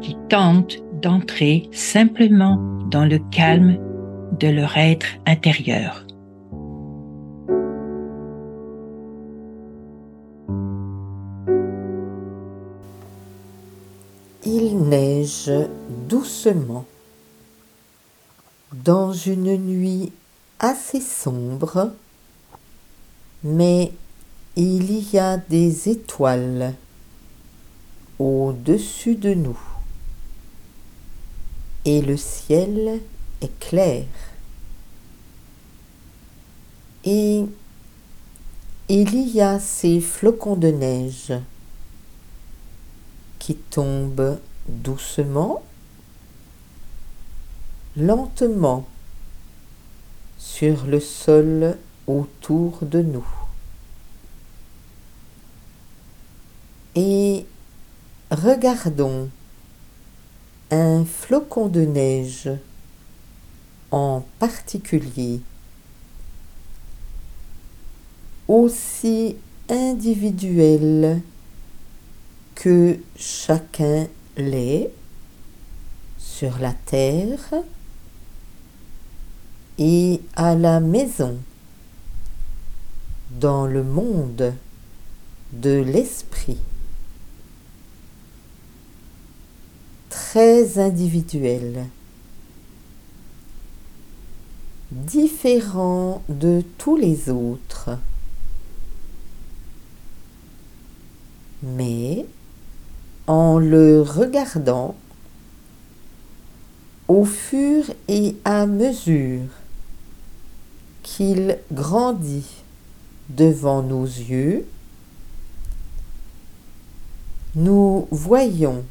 qui tentent d'entrer simplement dans le calme de leur être intérieur. Il neige doucement. Dans une nuit assez sombre, mais il y a des étoiles au-dessus de nous et le ciel est clair. Et il y a ces flocons de neige qui tombent doucement, lentement sur le sol autour de nous. Et regardons un flocon de neige en particulier, aussi individuel que chacun l'est sur la terre et à la maison, dans le monde de l'esprit. Individuel, différent de tous les autres, mais en le regardant au fur et à mesure qu'il grandit devant nos yeux, nous voyons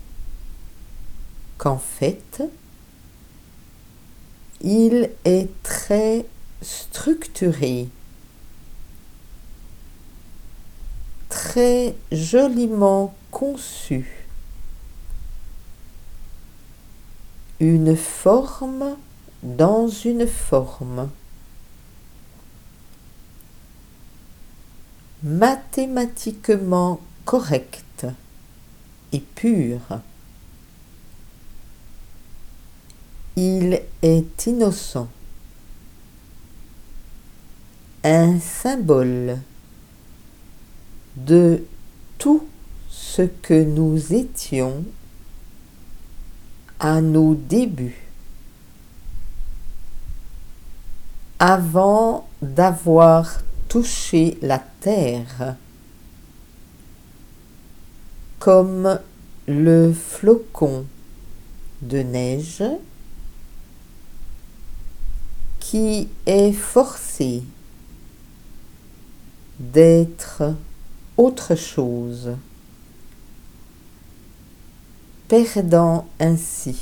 qu'en fait, il est très structuré, très joliment conçu. Une forme dans une forme. mathématiquement correcte et pure. Il est innocent. Un symbole de tout ce que nous étions à nos débuts, avant d'avoir touché la terre, comme le flocon de neige qui est forcé d'être autre chose, perdant ainsi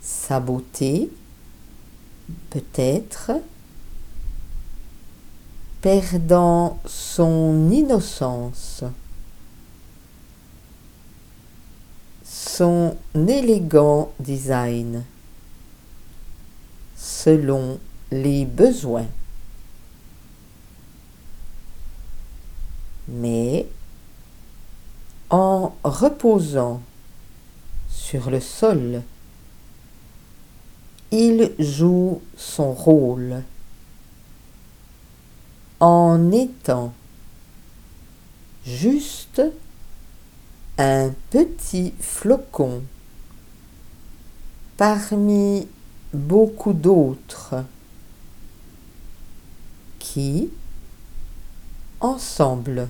sa beauté, peut-être, perdant son innocence, son élégant design selon les besoins. Mais en reposant sur le sol, il joue son rôle en étant juste un petit flocon parmi beaucoup d'autres qui, ensemble,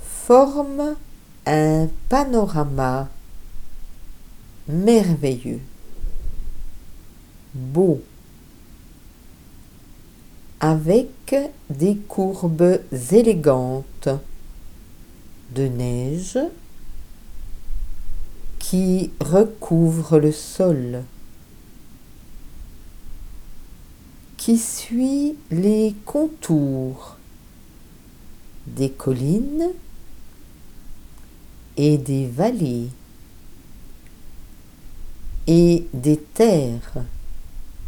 forment un panorama merveilleux, beau, avec des courbes élégantes de neige qui recouvre le sol, qui suit les contours des collines et des vallées et des terres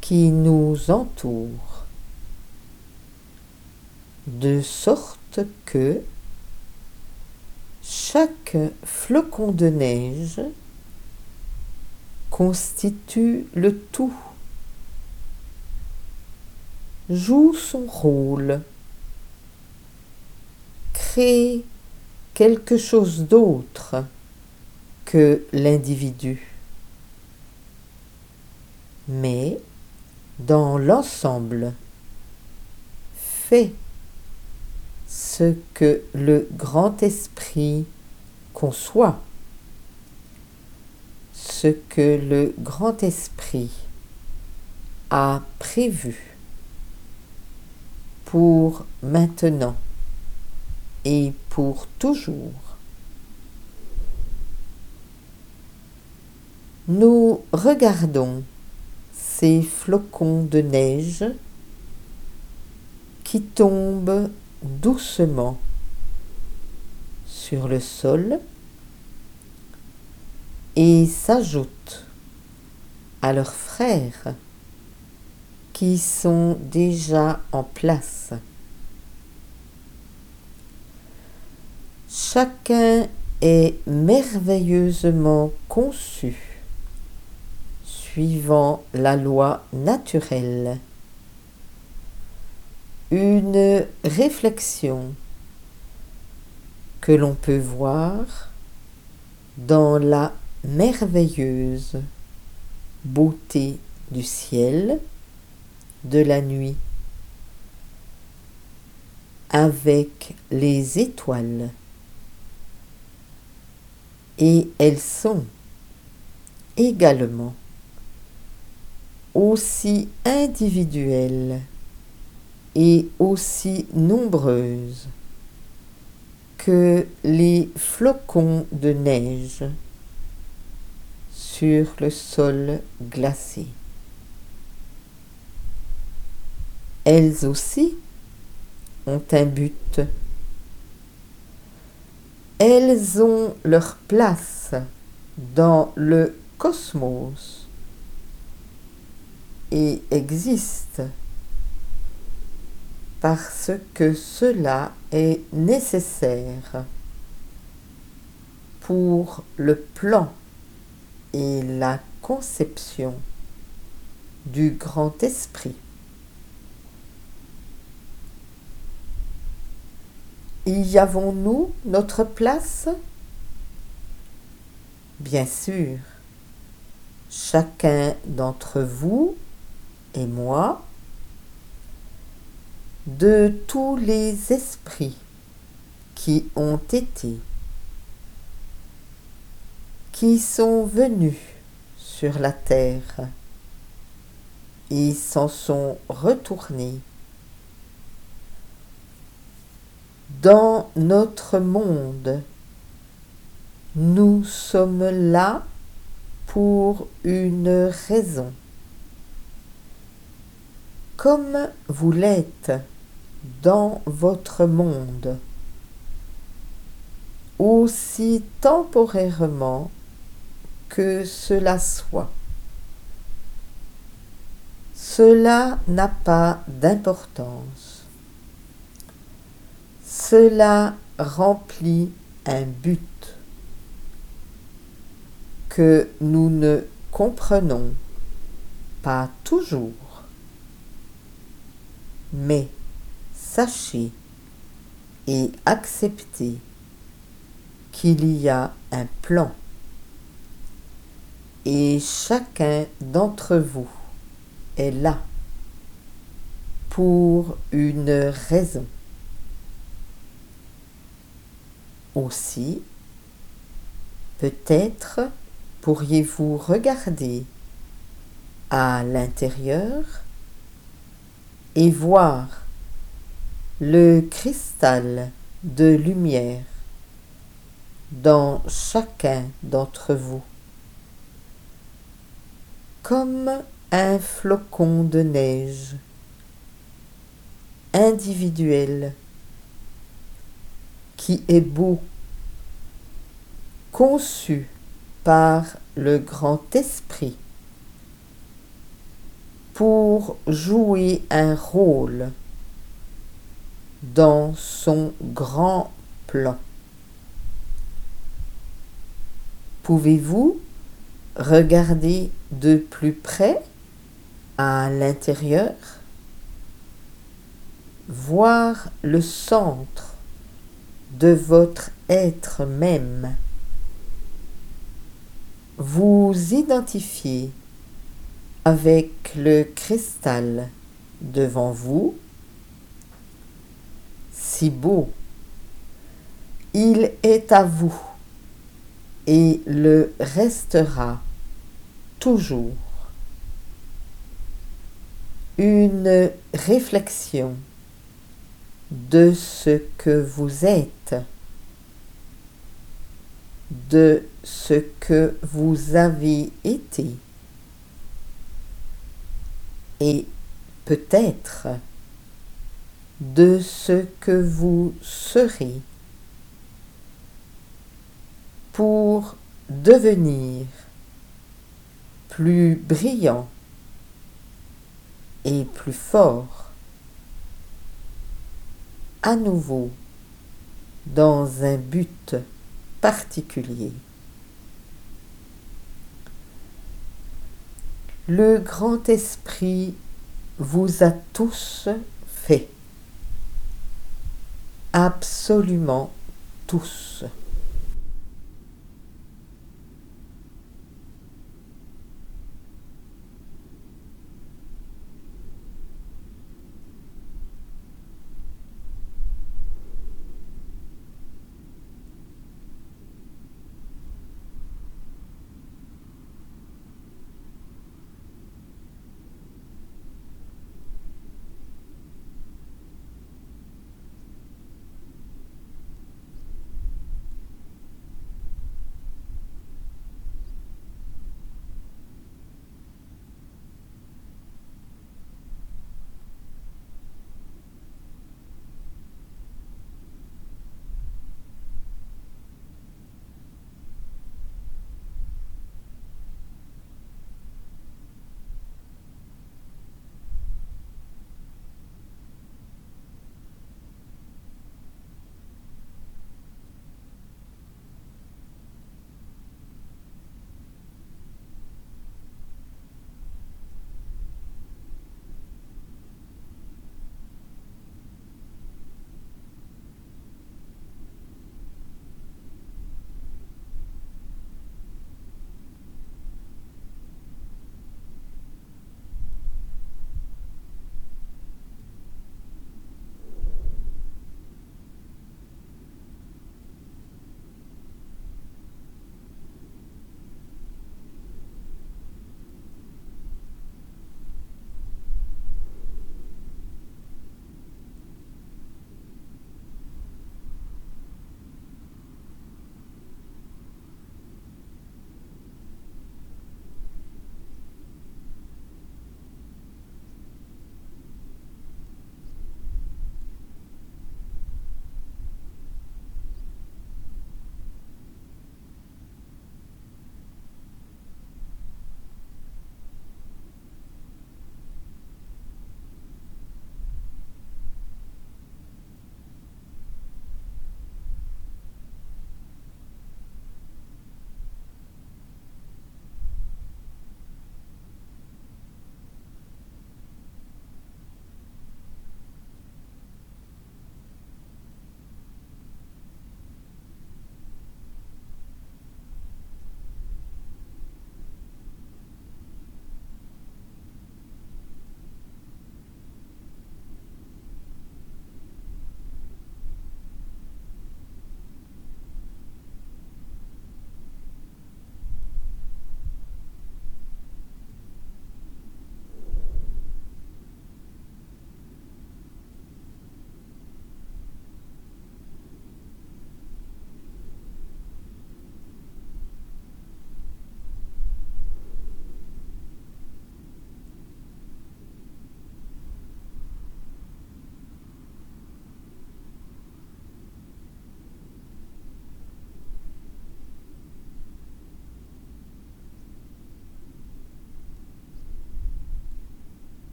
qui nous entourent, de sorte que chaque flocon de neige constitue le tout, joue son rôle, crée quelque chose d'autre que l'individu. Mais, dans l'ensemble, fait ce que le grand esprit conçoit, ce que le grand esprit a prévu pour maintenant et pour toujours. Nous regardons ces flocons de neige qui tombent doucement sur le sol et s'ajoutent à leurs frères qui sont déjà en place. Chacun est merveilleusement conçu suivant la loi naturelle une réflexion que l'on peut voir dans la merveilleuse beauté du ciel, de la nuit, avec les étoiles. Et elles sont également aussi individuelles et aussi nombreuses que les flocons de neige sur le sol glacé. Elles aussi ont un but. Elles ont leur place dans le cosmos et existent parce que cela est nécessaire pour le plan et la conception du grand esprit. Y avons-nous notre place? Bien sûr, chacun d'entre vous et moi de tous les esprits qui ont été, qui sont venus sur la terre et s'en sont retournés dans notre monde. Nous sommes là pour une raison. Comme vous l'êtes dans votre monde, aussi temporairement que cela soit. Cela n'a pas d'importance. Cela remplit un but que nous ne comprenons pas toujours. Mais sachez et acceptez qu'il y a un plan et chacun d'entre vous est là pour une raison. Aussi, peut-être pourriez-vous regarder à l'intérieur et voir le cristal de lumière dans chacun d'entre vous. comme un flocon de neige individuel qui est beau, conçu par le grand esprit pour jouer un rôle dans son grand plan. Pouvez-vous regarder de plus près à l'intérieur, voir le centre de votre être même, vous identifier avec le cristal devant vous, si beau, il est à vous et le restera toujours. Une réflexion de ce que vous êtes, de ce que vous avez été et peut-être de ce que vous serez pour devenir plus brillant et plus fort à nouveau dans un but particulier. Le grand esprit vous a tous fait, absolument tous.